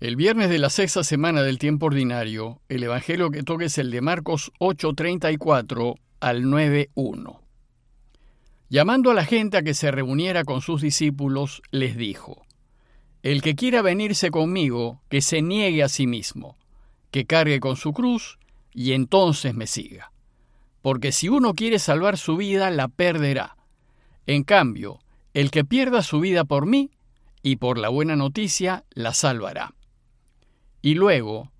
El viernes de la sexta semana del tiempo ordinario, el Evangelio que toque es el de Marcos 8:34 al 9:1. Llamando a la gente a que se reuniera con sus discípulos, les dijo, El que quiera venirse conmigo, que se niegue a sí mismo, que cargue con su cruz, y entonces me siga. Porque si uno quiere salvar su vida, la perderá. En cambio, el que pierda su vida por mí, y por la buena noticia, la salvará. Y luego,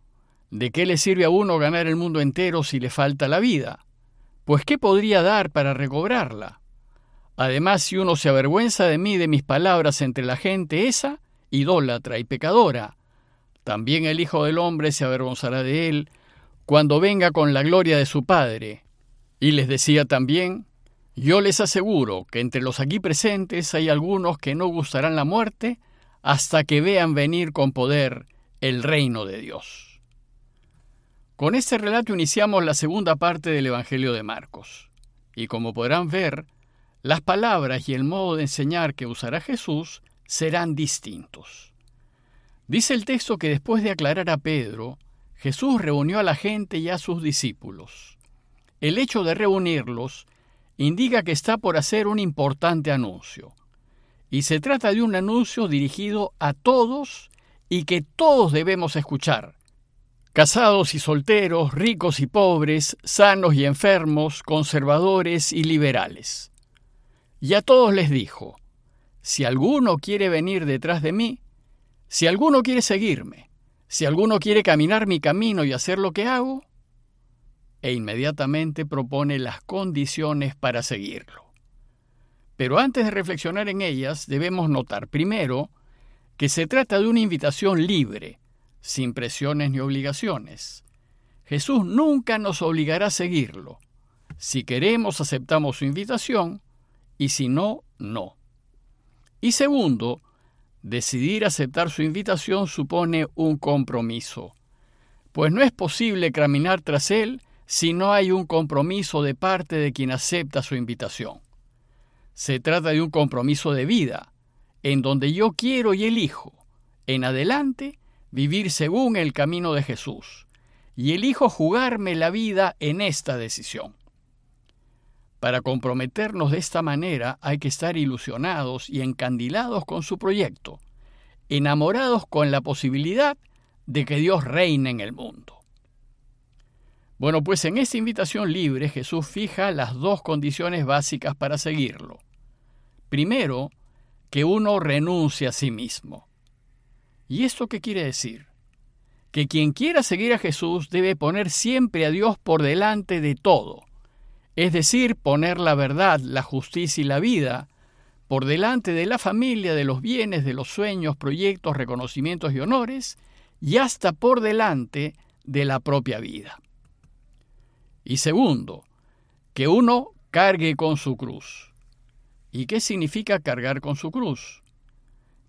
¿de qué le sirve a uno ganar el mundo entero si le falta la vida? Pues ¿qué podría dar para recobrarla? Además, si uno se avergüenza de mí de mis palabras entre la gente esa, idólatra y pecadora, también el Hijo del Hombre se avergonzará de él cuando venga con la gloria de su Padre. Y les decía también, yo les aseguro que entre los aquí presentes hay algunos que no gustarán la muerte hasta que vean venir con poder el reino de Dios. Con este relato iniciamos la segunda parte del Evangelio de Marcos. Y como podrán ver, las palabras y el modo de enseñar que usará Jesús serán distintos. Dice el texto que después de aclarar a Pedro, Jesús reunió a la gente y a sus discípulos. El hecho de reunirlos indica que está por hacer un importante anuncio. Y se trata de un anuncio dirigido a todos y que todos debemos escuchar. Casados y solteros, ricos y pobres, sanos y enfermos, conservadores y liberales. Y a todos les dijo, si alguno quiere venir detrás de mí, si alguno quiere seguirme, si alguno quiere caminar mi camino y hacer lo que hago, e inmediatamente propone las condiciones para seguirlo. Pero antes de reflexionar en ellas, debemos notar primero que se trata de una invitación libre, sin presiones ni obligaciones. Jesús nunca nos obligará a seguirlo. Si queremos, aceptamos su invitación, y si no, no. Y segundo, decidir aceptar su invitación supone un compromiso, pues no es posible caminar tras él si no hay un compromiso de parte de quien acepta su invitación. Se trata de un compromiso de vida, en donde yo quiero y elijo, en adelante, vivir según el camino de Jesús, y elijo jugarme la vida en esta decisión. Para comprometernos de esta manera hay que estar ilusionados y encandilados con su proyecto, enamorados con la posibilidad de que Dios reine en el mundo. Bueno, pues en esta invitación libre Jesús fija las dos condiciones básicas para seguirlo. Primero, que uno renuncie a sí mismo. ¿Y esto qué quiere decir? Que quien quiera seguir a Jesús debe poner siempre a Dios por delante de todo, es decir, poner la verdad, la justicia y la vida por delante de la familia, de los bienes, de los sueños, proyectos, reconocimientos y honores, y hasta por delante de la propia vida. Y segundo, que uno cargue con su cruz. ¿Y qué significa cargar con su cruz?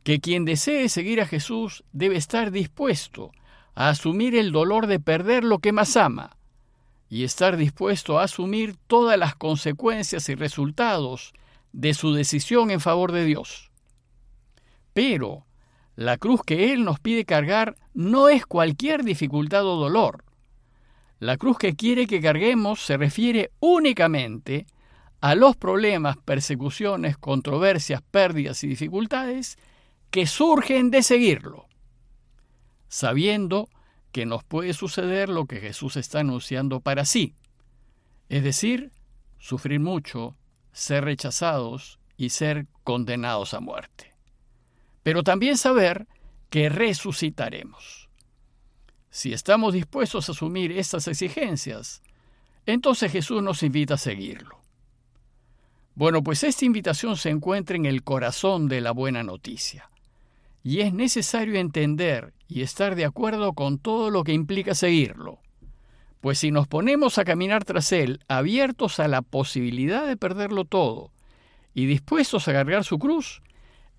Que quien desee seguir a Jesús debe estar dispuesto a asumir el dolor de perder lo que más ama y estar dispuesto a asumir todas las consecuencias y resultados de su decisión en favor de Dios. Pero la cruz que Él nos pide cargar no es cualquier dificultad o dolor. La cruz que quiere que carguemos se refiere únicamente a los problemas, persecuciones, controversias, pérdidas y dificultades que surgen de seguirlo, sabiendo que nos puede suceder lo que Jesús está anunciando para sí, es decir, sufrir mucho, ser rechazados y ser condenados a muerte. Pero también saber que resucitaremos. Si estamos dispuestos a asumir estas exigencias, entonces Jesús nos invita a seguirlo. Bueno, pues esta invitación se encuentra en el corazón de la buena noticia. Y es necesario entender y estar de acuerdo con todo lo que implica seguirlo. Pues si nos ponemos a caminar tras Él, abiertos a la posibilidad de perderlo todo y dispuestos a cargar su cruz,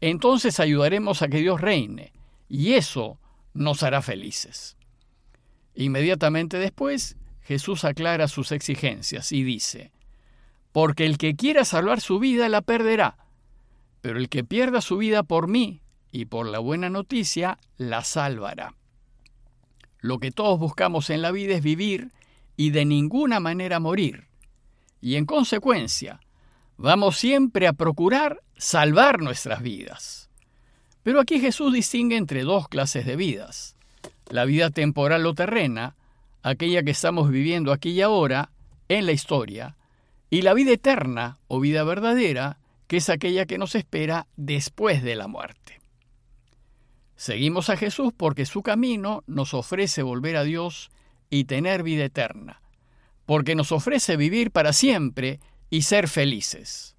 entonces ayudaremos a que Dios reine, y eso nos hará felices. Inmediatamente después, Jesús aclara sus exigencias y dice, Porque el que quiera salvar su vida la perderá, pero el que pierda su vida por mí y por la buena noticia la salvará. Lo que todos buscamos en la vida es vivir y de ninguna manera morir. Y en consecuencia, vamos siempre a procurar salvar nuestras vidas. Pero aquí Jesús distingue entre dos clases de vidas. La vida temporal o terrena, aquella que estamos viviendo aquí y ahora, en la historia, y la vida eterna o vida verdadera, que es aquella que nos espera después de la muerte. Seguimos a Jesús porque su camino nos ofrece volver a Dios y tener vida eterna, porque nos ofrece vivir para siempre y ser felices.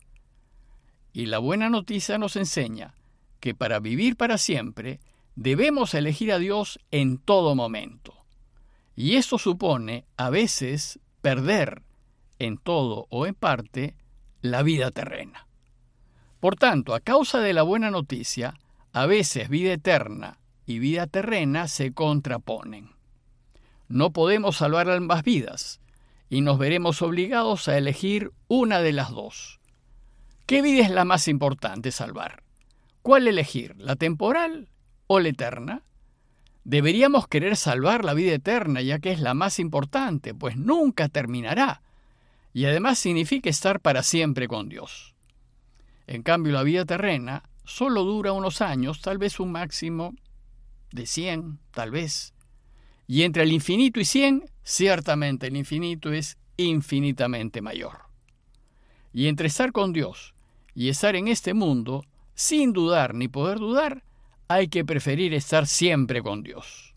Y la buena noticia nos enseña que para vivir para siempre debemos elegir a Dios en todo momento. Y esto supone, a veces, perder, en todo o en parte, la vida terrena. Por tanto, a causa de la buena noticia, a veces vida eterna y vida terrena se contraponen. No podemos salvar ambas vidas y nos veremos obligados a elegir una de las dos. ¿Qué vida es la más importante salvar? ¿Cuál elegir, la temporal o la eterna? Deberíamos querer salvar la vida eterna ya que es la más importante, pues nunca terminará y además significa estar para siempre con Dios. En cambio, la vida terrena solo dura unos años, tal vez un máximo de 100, tal vez. Y entre el infinito y 100, ciertamente el infinito es infinitamente mayor. Y entre estar con Dios y estar en este mundo, sin dudar ni poder dudar, hay que preferir estar siempre con Dios.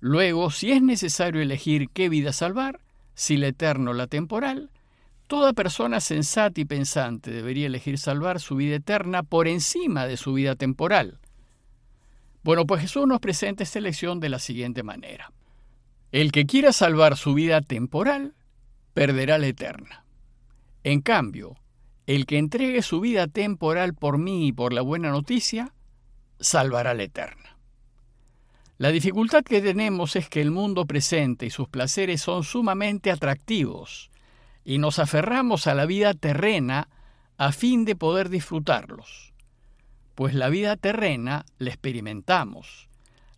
Luego, si es necesario elegir qué vida salvar, si la eterna o la temporal, toda persona sensata y pensante debería elegir salvar su vida eterna por encima de su vida temporal. Bueno, pues Jesús nos presenta esta elección de la siguiente manera. El que quiera salvar su vida temporal, perderá la eterna. En cambio, el que entregue su vida temporal por mí y por la buena noticia, salvará la eterna. La dificultad que tenemos es que el mundo presente y sus placeres son sumamente atractivos y nos aferramos a la vida terrena a fin de poder disfrutarlos. Pues la vida terrena la experimentamos,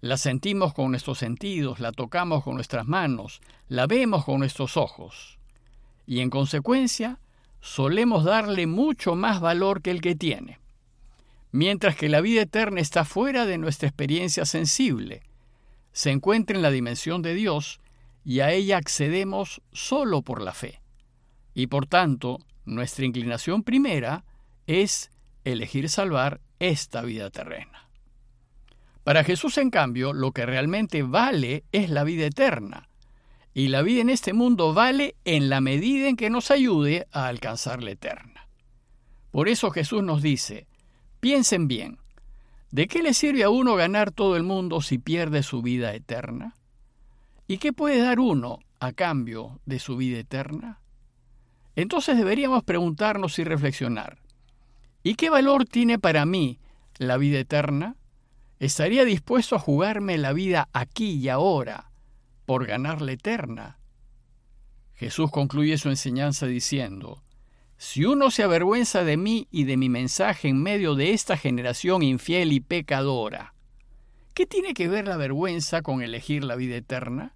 la sentimos con nuestros sentidos, la tocamos con nuestras manos, la vemos con nuestros ojos. Y en consecuencia, solemos darle mucho más valor que el que tiene. Mientras que la vida eterna está fuera de nuestra experiencia sensible, se encuentra en la dimensión de Dios y a ella accedemos solo por la fe. Y por tanto, nuestra inclinación primera es elegir salvar esta vida terrena. Para Jesús, en cambio, lo que realmente vale es la vida eterna. Y la vida en este mundo vale en la medida en que nos ayude a alcanzar la eterna. Por eso Jesús nos dice, piensen bien, ¿De qué le sirve a uno ganar todo el mundo si pierde su vida eterna? ¿Y qué puede dar uno a cambio de su vida eterna? Entonces deberíamos preguntarnos y reflexionar, ¿y qué valor tiene para mí la vida eterna? ¿Estaría dispuesto a jugarme la vida aquí y ahora por ganar la eterna? Jesús concluye su enseñanza diciendo, si uno se avergüenza de mí y de mi mensaje en medio de esta generación infiel y pecadora, ¿qué tiene que ver la vergüenza con elegir la vida eterna?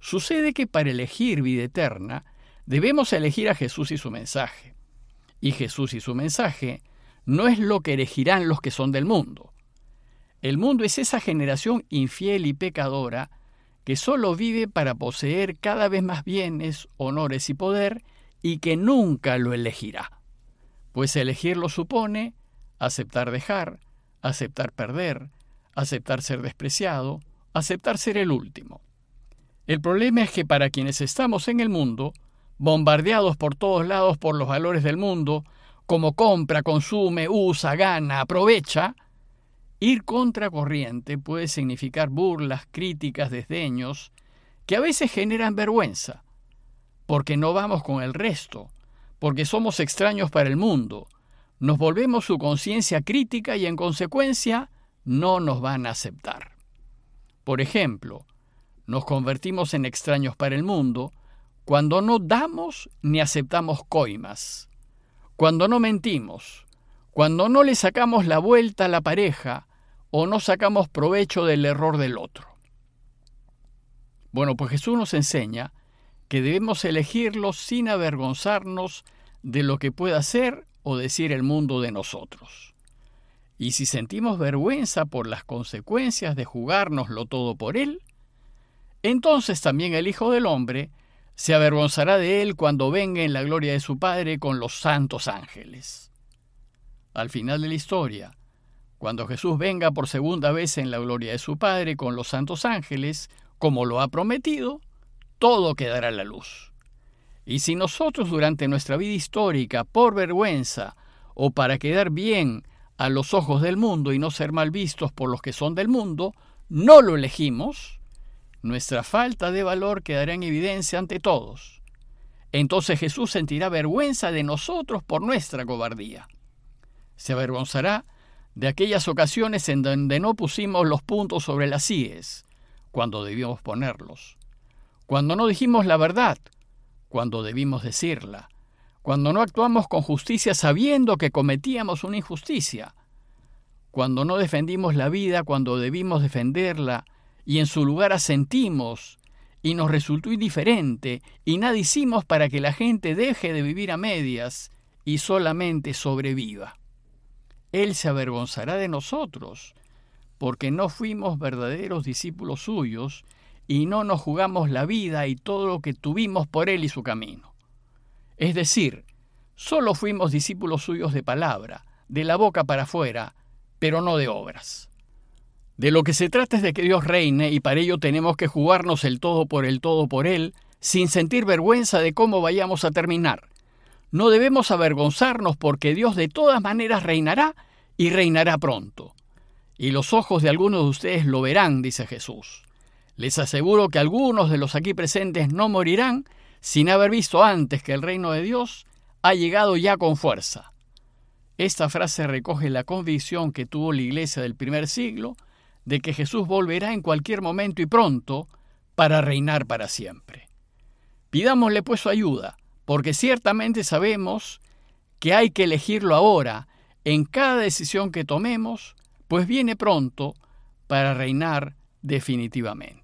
Sucede que para elegir vida eterna debemos elegir a Jesús y su mensaje. Y Jesús y su mensaje no es lo que elegirán los que son del mundo. El mundo es esa generación infiel y pecadora que solo vive para poseer cada vez más bienes, honores y poder, y que nunca lo elegirá, pues elegirlo supone aceptar dejar, aceptar perder, aceptar ser despreciado, aceptar ser el último. El problema es que para quienes estamos en el mundo, bombardeados por todos lados por los valores del mundo, como compra, consume, usa, gana, aprovecha, ir contra corriente puede significar burlas, críticas, desdeños, que a veces generan vergüenza, porque no vamos con el resto, porque somos extraños para el mundo, nos volvemos su conciencia crítica y en consecuencia no nos van a aceptar. Por ejemplo, nos convertimos en extraños para el mundo cuando no damos ni aceptamos coimas, cuando no mentimos, cuando no le sacamos la vuelta a la pareja o no sacamos provecho del error del otro. Bueno, pues Jesús nos enseña que debemos elegirlo sin avergonzarnos de lo que pueda hacer o decir el mundo de nosotros. Y si sentimos vergüenza por las consecuencias de jugárnoslo todo por Él, entonces también el Hijo del Hombre se avergonzará de Él cuando venga en la gloria de su Padre con los santos ángeles. Al final de la historia, cuando Jesús venga por segunda vez en la gloria de su Padre con los santos ángeles, como lo ha prometido, todo quedará a la luz. Y si nosotros durante nuestra vida histórica, por vergüenza o para quedar bien a los ojos del mundo y no ser mal vistos por los que son del mundo, no lo elegimos, nuestra falta de valor quedará en evidencia ante todos. Entonces Jesús sentirá vergüenza de nosotros por nuestra cobardía. Se avergonzará de aquellas ocasiones en donde no pusimos los puntos sobre las IES, cuando debíamos ponerlos, cuando no dijimos la verdad, cuando debimos decirla, cuando no actuamos con justicia sabiendo que cometíamos una injusticia, cuando no defendimos la vida cuando debimos defenderla y en su lugar asentimos y nos resultó indiferente y nada hicimos para que la gente deje de vivir a medias y solamente sobreviva. Él se avergonzará de nosotros, porque no fuimos verdaderos discípulos suyos y no nos jugamos la vida y todo lo que tuvimos por Él y su camino. Es decir, solo fuimos discípulos suyos de palabra, de la boca para afuera, pero no de obras. De lo que se trata es de que Dios reine y para ello tenemos que jugarnos el todo por el todo por Él, sin sentir vergüenza de cómo vayamos a terminar, no debemos avergonzarnos porque Dios de todas maneras reinará y reinará pronto. Y los ojos de algunos de ustedes lo verán, dice Jesús. Les aseguro que algunos de los aquí presentes no morirán sin haber visto antes que el reino de Dios ha llegado ya con fuerza. Esta frase recoge la convicción que tuvo la iglesia del primer siglo de que Jesús volverá en cualquier momento y pronto para reinar para siempre. Pidámosle pues su ayuda porque ciertamente sabemos que hay que elegirlo ahora en cada decisión que tomemos, pues viene pronto para reinar definitivamente.